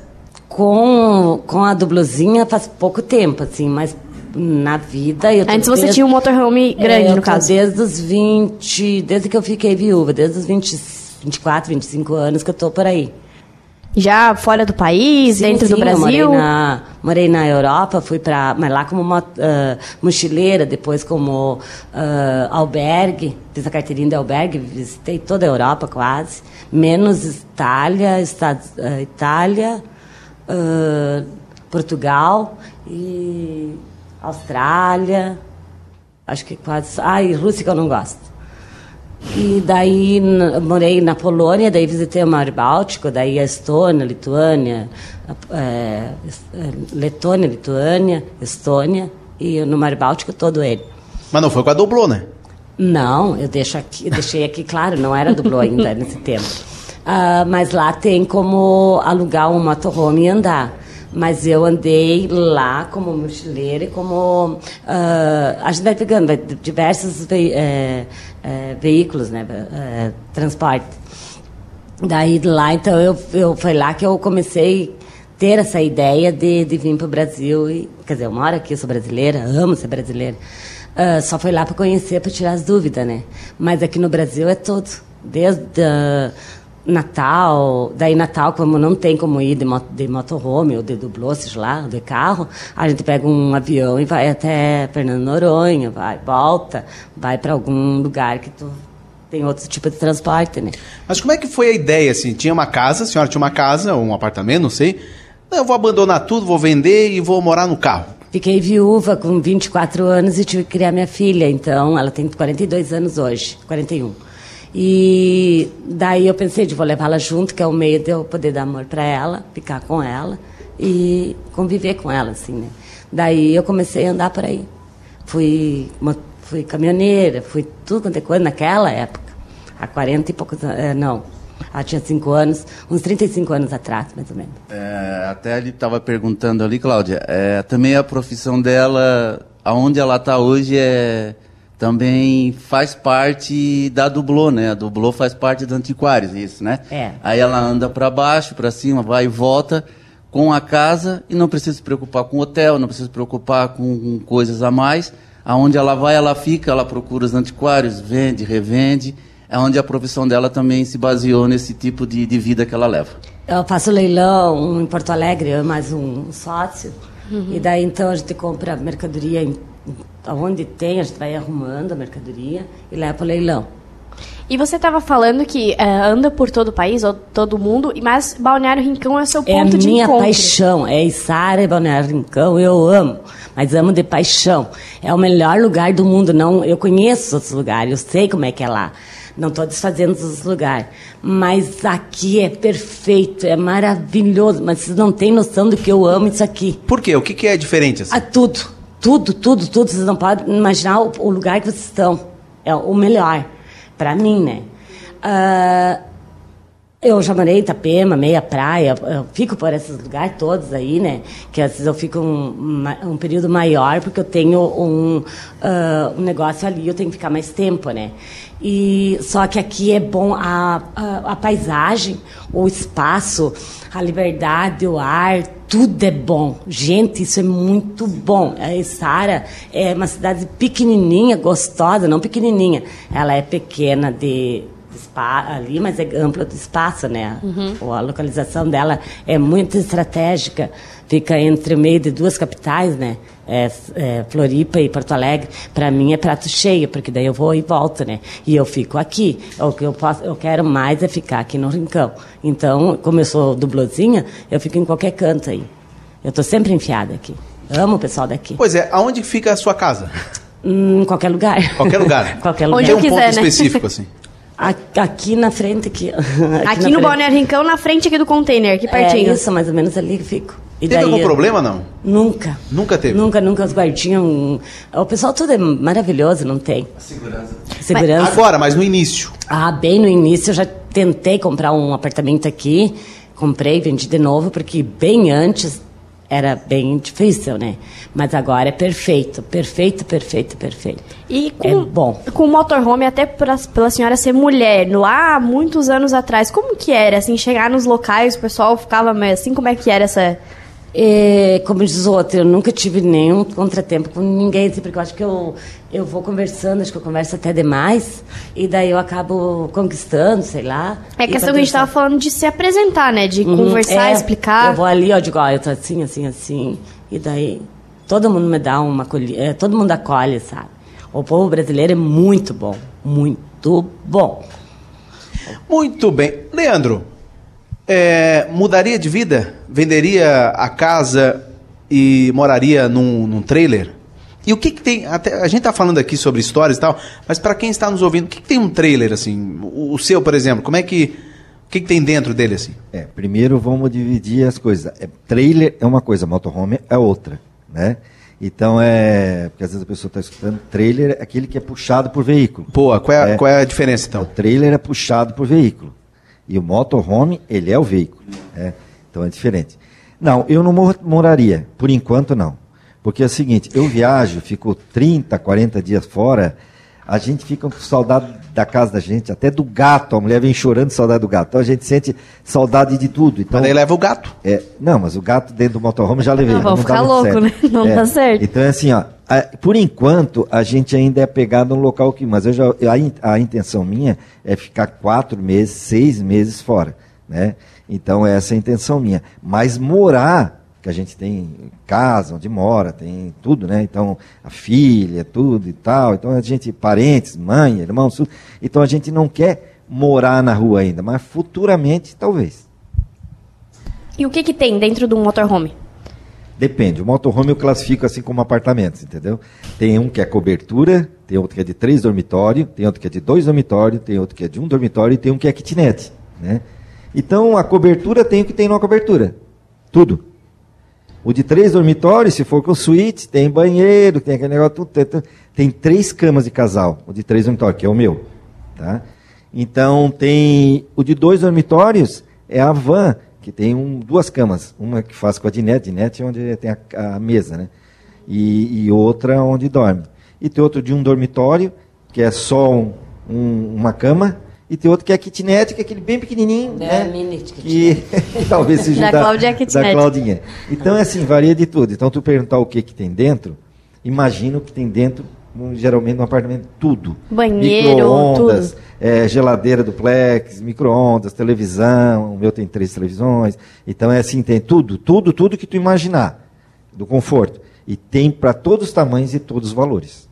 Com, com a dubluzinha faz pouco tempo, assim, mas na vida eu tô Antes você desde- tinha um motorhome grande, É, eu no caso. Desde os 20, desde que eu fiquei viúva, desde os 20, 24, 25 anos que eu tô por aí. Já fora do país, Sim, dentro sim, do Brasil? Eu morei, na, morei na Europa, fui para, mas lá como mo- ah, mochileira, depois como ah, albergue, fiz a carteirinha de albergue, visitei toda a Europa quase, menos Itália, Estados, ah, Itália, Portugal e Austrália, acho que quase, ah, e Rússia que eu não gosto. E daí morei na Polônia, daí visitei o Mar Báltico, daí a Estônia, Lituânia, é, é, Letônia, Lituânia, Estônia e no Mar Báltico todo ele. Mas não foi com a Doblô, né? Não, eu deixo aqui, eu deixei aqui claro, não era dublô ainda nesse tempo. Ah, mas lá tem como alugar um motorhome e andar. Mas eu andei lá como mochileira e como. ah, a gente vai pegando vai, diversos vei- eh, eh, veículos, né? eh, transporte. Daí lá, então, eu, eu, foi lá que eu comecei ter essa ideia de, de vir para o Brasil. E, quer dizer, eu moro aqui, sou brasileira, amo ser brasileira. Ah, só foi lá para conhecer, para tirar as dúvidas, né? Mas aqui no Brasil é tudo. Desde ah, Natal, daí Natal, como não tem como ir de, mo- de motorhome ou de dublô, seja lá, de carro, a gente pega um avião e vai até Fernando Noronha, vai, volta, vai para algum lugar que tu tem outro tipo de transporte, né? Mas como é que foi a ideia, assim? Tinha uma casa, a senhora tinha uma casa, ou um apartamento, não sei. Eu vou abandonar tudo, vou vender e vou morar no carro. Fiquei viúva com 24 anos e tive que criar minha filha. Então, ela tem 42 anos hoje, 41. E daí eu pensei de vou levá-la junto, que é o meio de eu poder dar amor para ela, ficar com ela e conviver com ela, assim, né? Daí eu comecei a andar por aí. Fui, mo- fui caminhoneira, fui tudo quanto é coisa naquela época. Há 40 e poucos anos, é, não, ela tinha 5 anos, uns 35 anos atrás, mais ou menos. É, até ele estava perguntando ali, Cláudia, é, também a profissão dela, aonde ela está hoje, é, também faz parte da Dublô, né? A Dublô faz parte da Antiquários, isso, né? É. Aí ela anda para baixo, para cima, vai e volta com a casa e não precisa se preocupar com hotel, não precisa se preocupar com, com coisas a mais. Aonde ela vai, ela fica, ela procura os antiquários, vende, revende. É onde a profissão dela também se baseou nesse tipo de, de vida que ela leva. Eu faço leilão em Porto Alegre, eu mais um sócio. E daí então a gente compra mercadoria em, onde tem, a gente vai arrumando a mercadoria e leva para o leilão. E você estava falando que é, anda por todo o país, ou todo mundo, mas Balneário Rincão é o seu É a ponto de minha encontro. paixão, é Içara e Balneário Rincão, eu amo, mas amo de paixão. É o melhor lugar do mundo, não, eu conheço os outros lugares, eu sei como é que é lá. Não estou desfazendo os lugares, mas aqui é perfeito, é maravilhoso, mas vocês não têm noção do que eu amo isso aqui. Por quê? O que, que é diferente, assim? A tudo, tudo, tudo, tudo. Vocês não podem imaginar o, o lugar que vocês estão. É o melhor, para mim, né? Ah, eu já morei em Itapema, meia praia, eu fico por esses lugares todos aí, né? Que às vezes eu fico um, um período maior, porque eu tenho um, ah, um negócio ali, eu tenho que ficar mais tempo, né? E, só que aqui é bom a, a, a paisagem, o espaço, a liberdade, o ar, tudo é bom. Gente, isso é muito bom. A Sara é uma cidade pequenininha, gostosa, não pequenininha. Ela é pequena de spa ali, mas é ampla do espaço, né? A localização dela é muito estratégica. Fica entre o meio de duas capitais, né? É, é, Floripa e Porto Alegre. Para mim é prato cheio, porque daí eu vou e volto, né? E eu fico aqui. O que eu posso, eu quero mais é ficar aqui no Rincão. Então, como eu sou dublozinha, eu fico em qualquer canto aí. Eu tô sempre enfiada aqui. Amo o pessoal daqui. Pois é, aonde fica a sua casa? Hum, Em qualquer lugar. Qualquer lugar. qualquer Onde lugar. Tem eu um quiser, ponto né? específico, assim. A- Aqui na frente, aqui. Aqui na no frente. Balneário Rincão, na frente aqui do container, aqui É pertinho. isso, mais ou menos ali que fico. E Teve algum eu- problema, não? Nunca. Nunca teve? Nunca, nunca. Os guardinhas. um- O pessoal tudo é maravilhoso, não tem? Segurança. Segurança. Agora, mas no início. Ah, bem no início eu já tentei comprar um apartamento aqui. Comprei, vendi de novo, porque bem antes era bem difícil, né? Mas agora é perfeito. Perfeito, perfeito, perfeito. E com, É bom. com o motorhome, até pra, pela senhora ser mulher, lá muitos anos atrás, como que era, assim, chegar nos locais, o pessoal ficava meio assim, como é que era essa... E, como diz o outro, eu nunca tive nenhum contratempo com ninguém, assim, porque eu acho que eu, eu vou conversando, acho que eu converso até demais, e daí eu acabo conquistando, sei lá. É E questão que a gente pensar- tava falando de se apresentar, né? De Uhum, conversar, é, explicar. Eu vou ali, ó, digo, ó, eu tô assim, assim, assim. E daí todo mundo me dá uma acolhi- é, todo mundo acolhe, sabe? O povo brasileiro é muito bom, muito bom. Muito bem. Leandro, é, mudaria de vida? Venderia a casa e moraria num, num trailer? E o que, que tem? Até, a gente tá falando aqui sobre histórias e tal, mas para quem está nos ouvindo, o que, que tem um trailer assim? O, o seu, por exemplo, como é que. O que, que tem dentro dele assim? É, primeiro vamos dividir as coisas. É, trailer é uma coisa, motorhome é outra, né? Então é, porque às vezes a pessoa está escutando, trailer é aquele que é puxado por veículo. Pô, qual é, a- É. qual é a diferença então? O trailer é puxado por veículo. E o motorhome, ele é o veículo. né? Então é diferente. Não, eu não mor- moraria. Por enquanto, não. Porque é o seguinte, eu viajo, fico 30, 40 dias fora, a gente fica com saudade da casa da gente, até do gato. A mulher vem chorando de saudade do gato. Então a gente sente saudade de tudo. Então, Mas daí leva o gato. é, não, mas o gato dentro do motorhome já levei. Não, mas vão dá ficar louco, né? Não É, dá certo. Então é assim, ó. Por enquanto, a gente ainda é pegado no local que. Mas eu já, a, a intenção minha é ficar quatro meses, seis meses fora. Né? Então essa é a intenção minha. Mas morar, que a gente tem casa onde mora, tem tudo, né? Então, a filha, tudo e tal. Então a gente, parentes, mãe, irmãos, tudo. Então a gente não quer morar na rua ainda, mas futuramente talvez. E o que que tem dentro de um motorhome? Depende. O motorhome eu classifico assim como apartamentos, entendeu? Tem um que é cobertura, tem outro que é de três dormitórios, tem outro que é de dois dormitórios, tem outro que é de um dormitório e tem um que é kitnet, né? Então a cobertura tem o que tem numa cobertura. Tudo. O de três dormitórios, se for com suíte, tem banheiro, tem aquele negócio, tudo, tem três camas de casal, o de três dormitórios, que é o meu. Tá? Então tem o de dois dormitórios, é a van, que tem um, duas camas. Uma que faz com a dinete, dinete é onde tem a, a mesa, né? E, e outra onde dorme. E tem outro de um dormitório, que é só um- um- uma cama, e tem outro que é kitnet, que é aquele bem pequenininho, É, né? mini que talvez seja Da o Cláudia é kitnet. da Claudinha. Então, é assim, varia de tudo. Então, tu perguntar o que, que tem dentro, imagina o que tem dentro, geralmente, no apartamento, tudo. Banheiro, Micro-ondas, tudo. é, geladeira duplex, micro-ondas, televisão, o meu tem três televisões. Então, é assim, tem tudo, tudo, tudo que tu imaginar, do conforto. E tem para todos os tamanhos e todos os valores.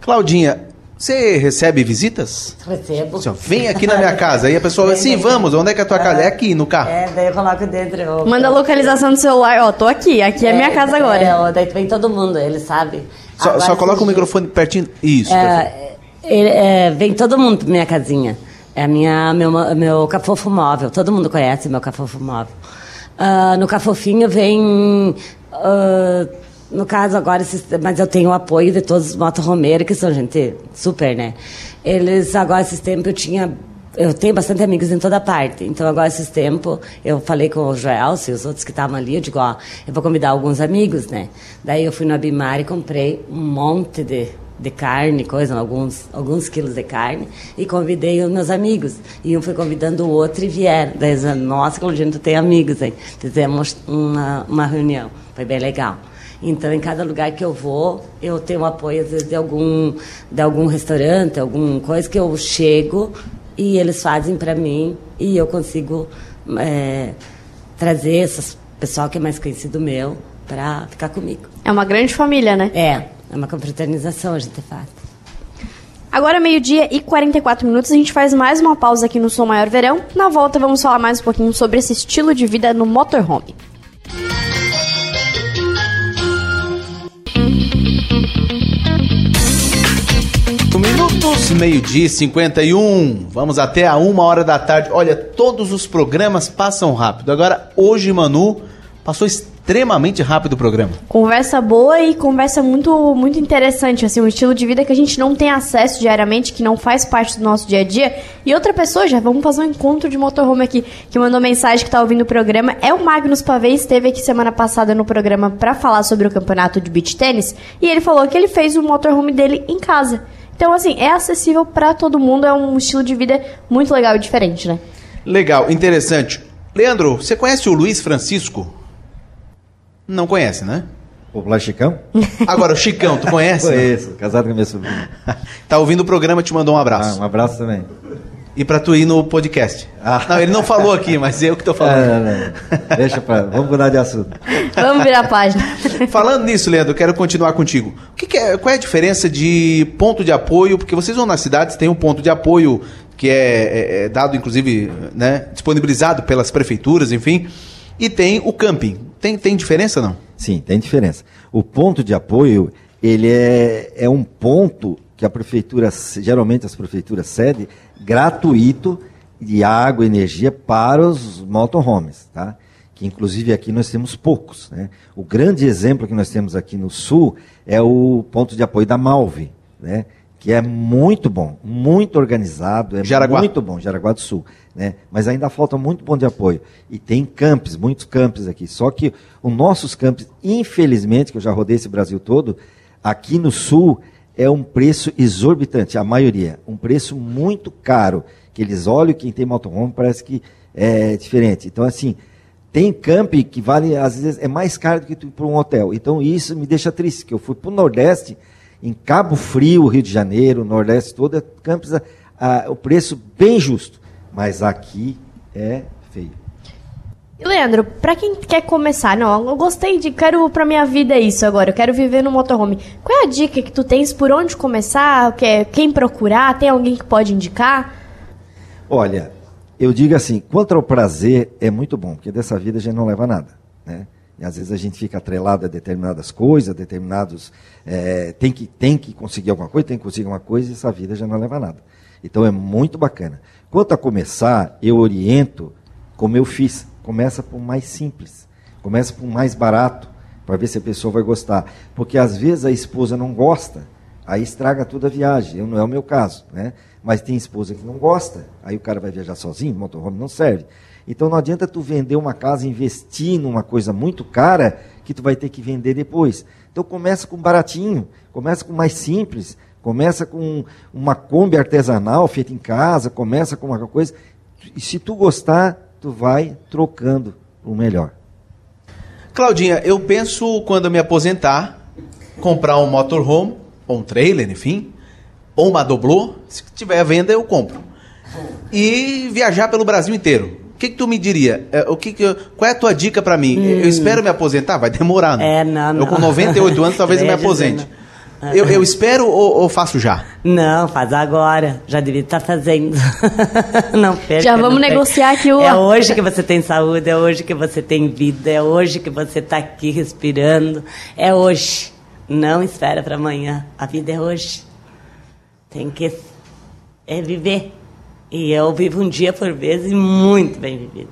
Claudinha, você recebe visitas? Recebo. Assim, ó, vem aqui na minha casa. Aí a pessoa, assim, vamos, onde é que é a tua casa? É aqui, no carro. É, daí eu coloco dentro. Eu, Manda a localização do celular, ó, tô aqui, aqui é, minha casa agora. É, ó, daí vem todo mundo, ele sabe. Só, Agora, só coloca o microfone pertinho. Isso. É, ele- é, vem todo mundo pra minha casinha. É minha, meu, meu cafofo móvel. Todo mundo conhece meu cafofo móvel. Ah, no cafofinho vem. ah, no caso agora, mas eu tenho o apoio de todos os motorromeiros, que são gente super, né? Eles, agora, esses tempos, eu tinha. Eu tenho bastante amigos em toda parte. Então, agora, esses tempos, eu falei com o Joel e os outros que estavam ali. Eu digo, ó, eu vou convidar alguns amigos, né? Daí, eu fui no Abimar e comprei um monte de, de carne, coisa, alguns, alguns quilos de carne, e convidei os meus amigos. E um foi convidando o outro e vieram. Daí, nossa, Claudinha, tu tem amigos aí. Fizemos uma, uma reunião. Foi bem legal. Então, em cada lugar que eu vou, eu tenho apoio, às vezes, de algum, de algum restaurante, alguma coisa que eu chego e eles fazem para mim e eu consigo é, trazer esse pessoal que é mais conhecido meu para ficar comigo. É uma grande família, né? É, é uma confraternização a gente faz. Agora, meio-dia e 44 minutos, a gente faz mais uma pausa aqui no Som Maior Verão. Na volta, vamos falar mais um pouquinho sobre esse estilo de vida no motorhome. Minutos, meio-dia e 51. Vamos até a uma hora da tarde. Olha, todos os programas passam rápido. Agora, hoje, Manu, passou extremamente rápido o programa. Conversa boa e conversa muito, muito interessante, assim, um estilo de vida que a gente não tem acesso diariamente, que não faz parte do nosso dia a dia. E outra pessoa, já vamos fazer um encontro de motorhome aqui, que mandou mensagem que tá ouvindo o programa, é o Magnus Pavê, esteve aqui semana passada no programa para falar sobre o campeonato de beach tênis, e ele falou que ele fez o motorhome dele em casa. Então, assim, é acessível para todo mundo, é um estilo de vida muito legal e diferente, né? Legal, interessante. Leandro, você conhece o Luiz Francisco? Não conhece, né? Popular Chicão? Agora, o Chicão, tu conhece? né? Conheço, casado com a minha sobrinha. tá ouvindo o programa, te mandou um Ah, abraço. um abraço também. E pra tu ir no podcast. Ah. Não, ele não falou aqui, mas eu que tô Ah, falando. não, não. Deixa pra. Vamos mudar de assunto. Vamos virar a página. Falando nisso, Leandro, eu quero continuar contigo. O que que é, qual é a diferença de ponto de apoio? Porque vocês vão nas cidades, tem um ponto de apoio que é, é- é dado, inclusive, né, disponibilizado pelas prefeituras, enfim, e tem o camping. Tem, tem diferença não? Sim, tem diferença. O ponto de apoio, ele é, é um ponto que a prefeitura, geralmente as prefeituras cedem, gratuito de água e energia para os motorhomes, tá? Que inclusive aqui nós temos poucos, né? O grande exemplo que nós temos aqui no sul é o ponto de apoio da Malve, né? Que é muito bom, muito organizado, é Jaraguá. muito bom, Jaraguá do Sul, né? Mas ainda falta muito ponto de apoio. E tem campos, muitos campos aqui. Só que os nossos campos, infelizmente, que eu já rodei esse Brasil todo, aqui no Sul é um preço exorbitante, a maioria. Um preço muito caro. Que eles olham quem tem motorhome parece que é diferente. Então, assim, tem camping que vale, às vezes, é mais caro do que para um hotel. Então, isso me deixa triste, que eu fui para o Nordeste, em Cabo Frio, Rio de Janeiro, Nordeste todo, é campos, a- a- o preço bem justo. Mas aqui é feio. Leandro, pra quem quer começar, não, eu gostei de, quero pra minha vida isso agora, eu quero viver no motorhome. Qual é a dica que tu tens por onde começar, que- quem procurar, tem alguém que pode indicar? Olha, eu digo assim, quanto ao prazer, é muito bom, porque dessa vida a gente não leva nada, né? E às vezes a gente fica atrelado a determinadas coisas, a determinados... eh, tem, que, tem que conseguir alguma coisa, tem que conseguir uma coisa, e essa vida já não leva nada. Então é muito bacana. Quanto a começar, eu oriento como eu fiz. Começa por mais simples, começa por mais barato, para ver se a pessoa vai gostar. Porque às vezes a esposa não gosta, aí estraga toda a viagem. Eu, não é o meu caso, né? Mas tem esposa que não gosta, aí o cara vai viajar sozinho, motorhome não serve. Então não adianta tu vender uma casa, investir numa coisa muito cara que tu vai ter que vender depois. Então começa com baratinho, começa com mais simples, começa com uma Kombi artesanal feita em casa, começa com uma coisa. E se tu gostar, tu vai trocando o melhor. Claudinha, eu penso quando eu me aposentar, comprar um motorhome, ou um trailer, enfim, ou uma doblô, se tiver à venda eu compro. E viajar pelo Brasil inteiro. O que, que tu me diria? É, O que que eu- qual é a tua dica pra mim? Eu espero me aposentar? Vai demorar, né? É, não, Eu com não. 98 anos talvez eu me aposente. não. Eu, eu espero ou, ou faço já? Não, faz agora. Já devia estar fazendo. não perca. Já vamos não perca. negociar aqui o- É hoje que você tem saúde, é hoje que você tem vida, é hoje que você está aqui respirando. É hoje. Não espera para amanhã. A vida é hoje. Tem que é viver. E eu vivo um dia por vez e muito bem vivido.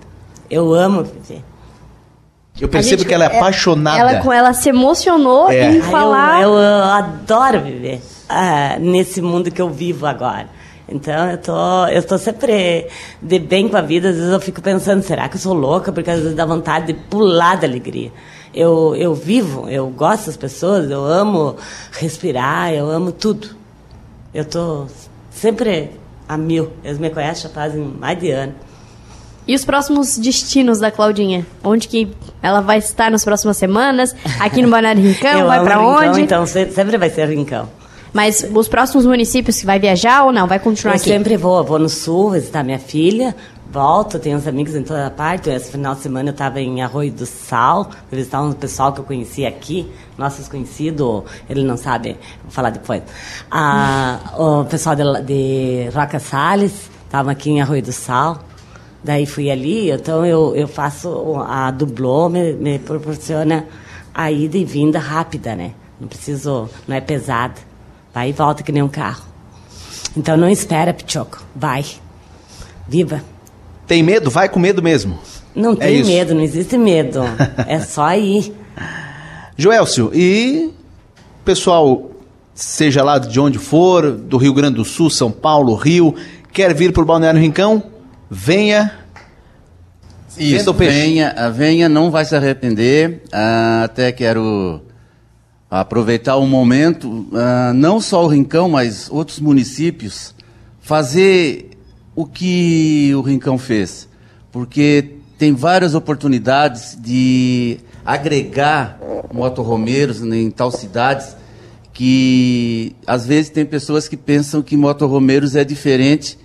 Eu amo viver. Eu percebo A gente- que ela é apaixonada. Ela, com ela se emocionou É. em falar. Eu, eu adoro viver ah, nesse mundo que eu vivo agora. Então eu tô, eu tô sempre de bem com a vida. Às vezes eu fico pensando, será que eu sou louca? Porque às vezes dá vontade de pular da alegria. Eu, eu vivo, eu gosto das pessoas, eu amo respirar, eu amo tudo. Eu tô sempre a mil. Eles me conhecem já fazem mais de ano. E os próximos destinos da Claudinha? Onde que ela vai estar nas próximas semanas? Aqui no Balneário Rincão? eu vai Rincão, onde? Então se- sempre vai ser Rincão. Mas os próximos municípios que vai viajar ou não? Vai continuar Eu aqui? sempre vou, vou no sul visitar minha filha, volto, tenho uns amigos em toda parte. Esse final de semana eu estava em Arroio do Sal, fui visitar um pessoal que eu conheci aqui, nossos conhecidos, ele não sabe, vou falar depois. Ah, o pessoal de, de Roca Salles, estavam aqui em Arroio do Sal. Daí fui ali, então eu, eu faço a dublô, me, me proporciona a ida e vinda rápida, né? Não preciso, não é pesada. Vai e volta que nem um carro. Então não espera, Pichoco. Vai. Viva. Tem medo? Vai com medo mesmo. Não É tem isso. medo, não existe medo. é só ir. Joelcio, e pessoal, seja lá de onde for, do Rio Grande do Sul, São Paulo, Rio, quer vir para o Balneário Rincão? Venha. Venda o peixe. venha, venha, não vai se arrepender. Ah, até quero aproveitar o momento, ah, não só o Rincão, mas outros municípios, fazer o que o Rincão fez. Porque tem várias oportunidades de agregar motorromeiros em tal cidades que às vezes tem pessoas que pensam que motorromeiros é diferente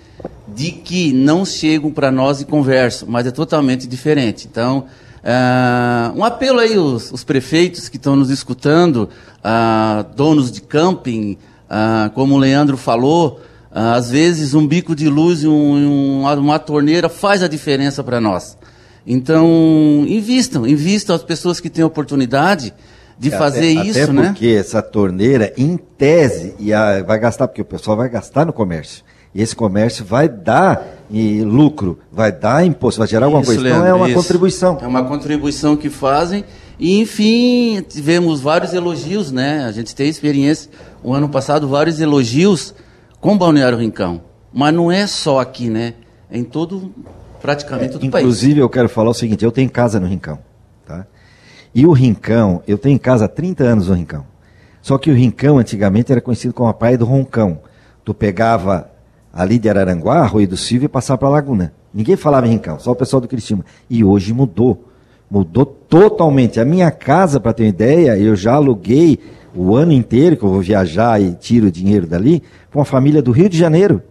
de que não chegam para nós e conversam, mas é totalmente diferente. Então, uh, um apelo aí os, os prefeitos que estão nos escutando, uh, donos de camping, uh, como o Leandro falou, às vezes um bico de luz e um, uma, torneira faz a diferença para nós. Então, invistam, invistam as pessoas que têm oportunidade de É, fazer isso, até né? porque essa torneira, em tese, e a- vai gastar, porque o pessoal vai gastar no comércio. E esse comércio vai dar e, lucro, vai dar imposto, vai gerar alguma Isso, coisa. então Leandro, é uma isso. contribuição. É uma contribuição que fazem. E, enfim, tivemos vários elogios, né? A gente tem experiência, o ano passado, vários elogios com Balneário Rincão. Mas não é só aqui, né? É em todo, praticamente todo o país. Inclusive, eu quero falar o seguinte: eu tenho casa no Rincão. Tá? E o Rincão, eu tenho em casa há 30 anos no Rincão. Só que o Rincão antigamente era conhecido como a Praia do Roncão. Tu pegava ali de Araranguá, Arroio do Silva e passava para a Laguna. Ninguém falava em Rincão, só o pessoal do Cristina. E hoje mudou. Mudou totalmente. A minha casa, para ter uma ideia, eu já aluguei o ano inteiro que eu vou viajar e tiro o dinheiro dali, para uma família do Rio de Janeiro.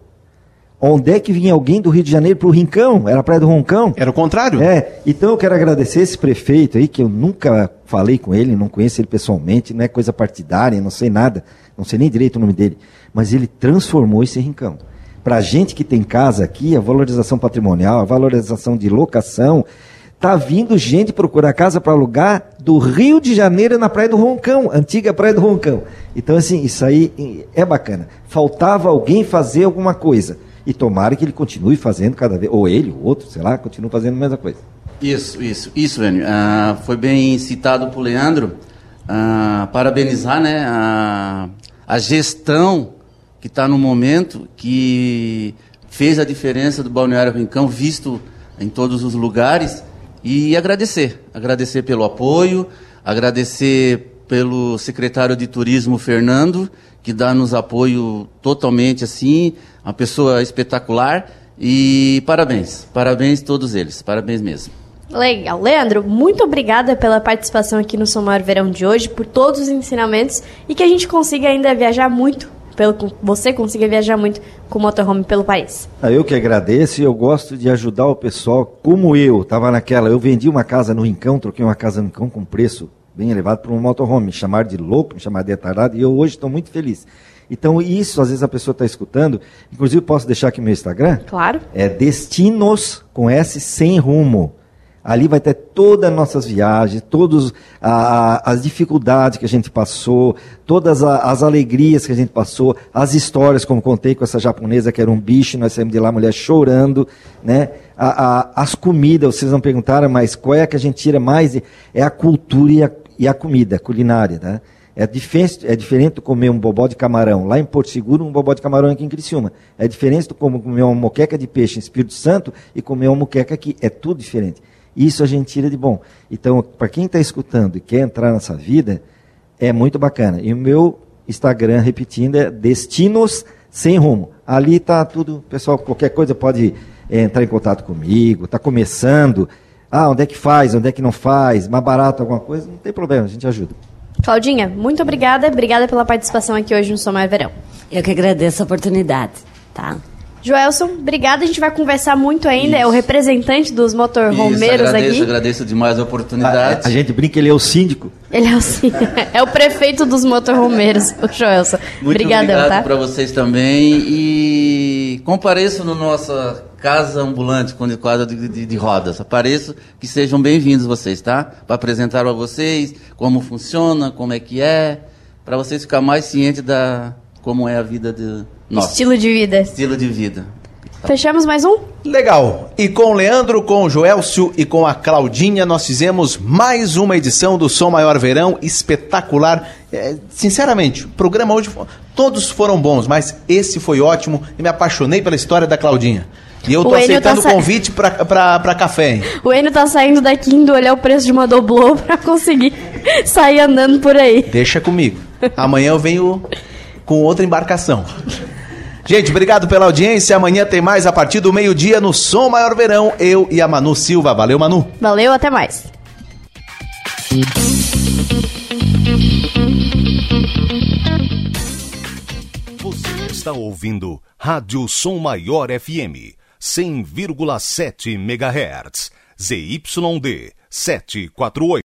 Onde é que vinha alguém do Rio de Janeiro para o Rincão? Era a Praia do Roncão. Era o contrário? É, então eu quero agradecer esse prefeito aí, que eu nunca falei com ele, não conheço ele pessoalmente, não é coisa partidária, não sei nada, não sei nem direito o nome dele, mas ele transformou esse rincão. Para gente que tem casa aqui, a valorização patrimonial, a valorização de locação, tá vindo gente procurar casa para alugar do Rio de Janeiro na Praia do Roncão, antiga Praia do Roncão. Então assim, isso aí é bacana. Faltava alguém fazer alguma coisa. E tomara que ele continue fazendo cada vez, ou ele, ou outro, sei lá, continue fazendo a mesma coisa. Isso, isso, isso, Enio. Ah, foi bem citado por Leandro. Ah, parabenizar né, a, a gestão que está no momento, que fez a diferença do Balneário Rincão, visto em todos os lugares, e agradecer. Agradecer pelo apoio, agradecer pelo secretário de Turismo, Fernando, que dá-nos apoio totalmente assim, uma pessoa espetacular. E parabéns, parabéns todos eles, parabéns mesmo. Legal. Leandro, muito obrigada pela participação aqui no Som Maior Verão de hoje, por todos os ensinamentos e que a gente consiga ainda viajar muito, pelo, você consiga viajar muito com o motorhome pelo país. Ah, Eu que agradeço e eu gosto de ajudar o pessoal, como eu, estava naquela, eu vendi uma casa no Rincão, troquei uma casa no Rincão com preço bem elevado para um motorhome, me chamaram de louco, me chamaram de retardado, e eu hoje estou muito feliz. Então isso, às vezes a pessoa está escutando, inclusive posso deixar aqui meu Instagram? Claro. É Destinos com S sem rumo. Ali vai ter todas as nossas viagens, todas as dificuldades que a gente passou, todas a- as alegrias que a gente passou, as histórias, como contei com essa japonesa que era um bicho, nós saímos de lá, mulher chorando, né? A- a- as comidas, vocês não perguntaram, mas qual é a que a gente tira mais? É a cultura e a, e a comida, culinária, né? É diferente, é diferente comer um bobó de camarão lá em Porto Seguro, um bobó de camarão aqui em Criciúma. É diferente como comer uma moqueca de peixe em Espírito Santo e comer uma moqueca aqui. É tudo diferente. Isso a gente tira de bom. Então, para quem está escutando e quer entrar nessa vida, é muito bacana. E o meu Instagram, repetindo, é Destinos Sem Rumo. Ali está tudo, pessoal, qualquer coisa pode eh, entrar em contato comigo, está começando. Ah, onde é que faz, onde é que não faz, mais barato alguma coisa, não tem problema, a gente ajuda. Claudinha, muito obrigada. Obrigada pela participação aqui hoje no Som Maior Verão. Eu que agradeço a oportunidade, tá? Joelson, obrigada. A gente vai conversar muito ainda. É o Isso. representante dos Isso, motorhomeiros agradeço, aqui. agradeço demais a A, oportunidade. a gente brinca, ele é o síndico. Ele é o, sim- é o prefeito dos motorhomeiros, o Joelson. Muito Obrigadão, obrigado tá? para vocês também e compareço na nossa casa ambulante com quadro de, de, de rodas. Apareço, que sejam bem-vindos vocês, tá? Para apresentar para vocês como funciona, como é que é, para vocês ficar mais cientes da como é a vida de nossa Estilo de vida. estilo de vida. Fechamos mais um? Legal. E com o Leandro, com o Joelcio e com a Claudinha, nós fizemos mais uma edição do Som Maior Verão, espetacular. É, sinceramente, o programa hoje, todos foram bons, mas esse foi ótimo e me apaixonei pela história da Claudinha. E eu tô O Enio aceitando o tá sa- convite pra, pra, pra café, hein? O Enio tá saindo daqui indo olhar o preço de uma doblô pra conseguir sair andando por aí. Deixa comigo. Amanhã eu venho com outra embarcação. Gente, obrigado pela audiência. Amanhã tem mais a partir do meio-dia no Som Maior Verão. Eu e a Manu Silva. Valeu, Manu. Valeu, até mais. Você está ouvindo Rádio Som Maior FM, 100,7 MHz, ZYD 748.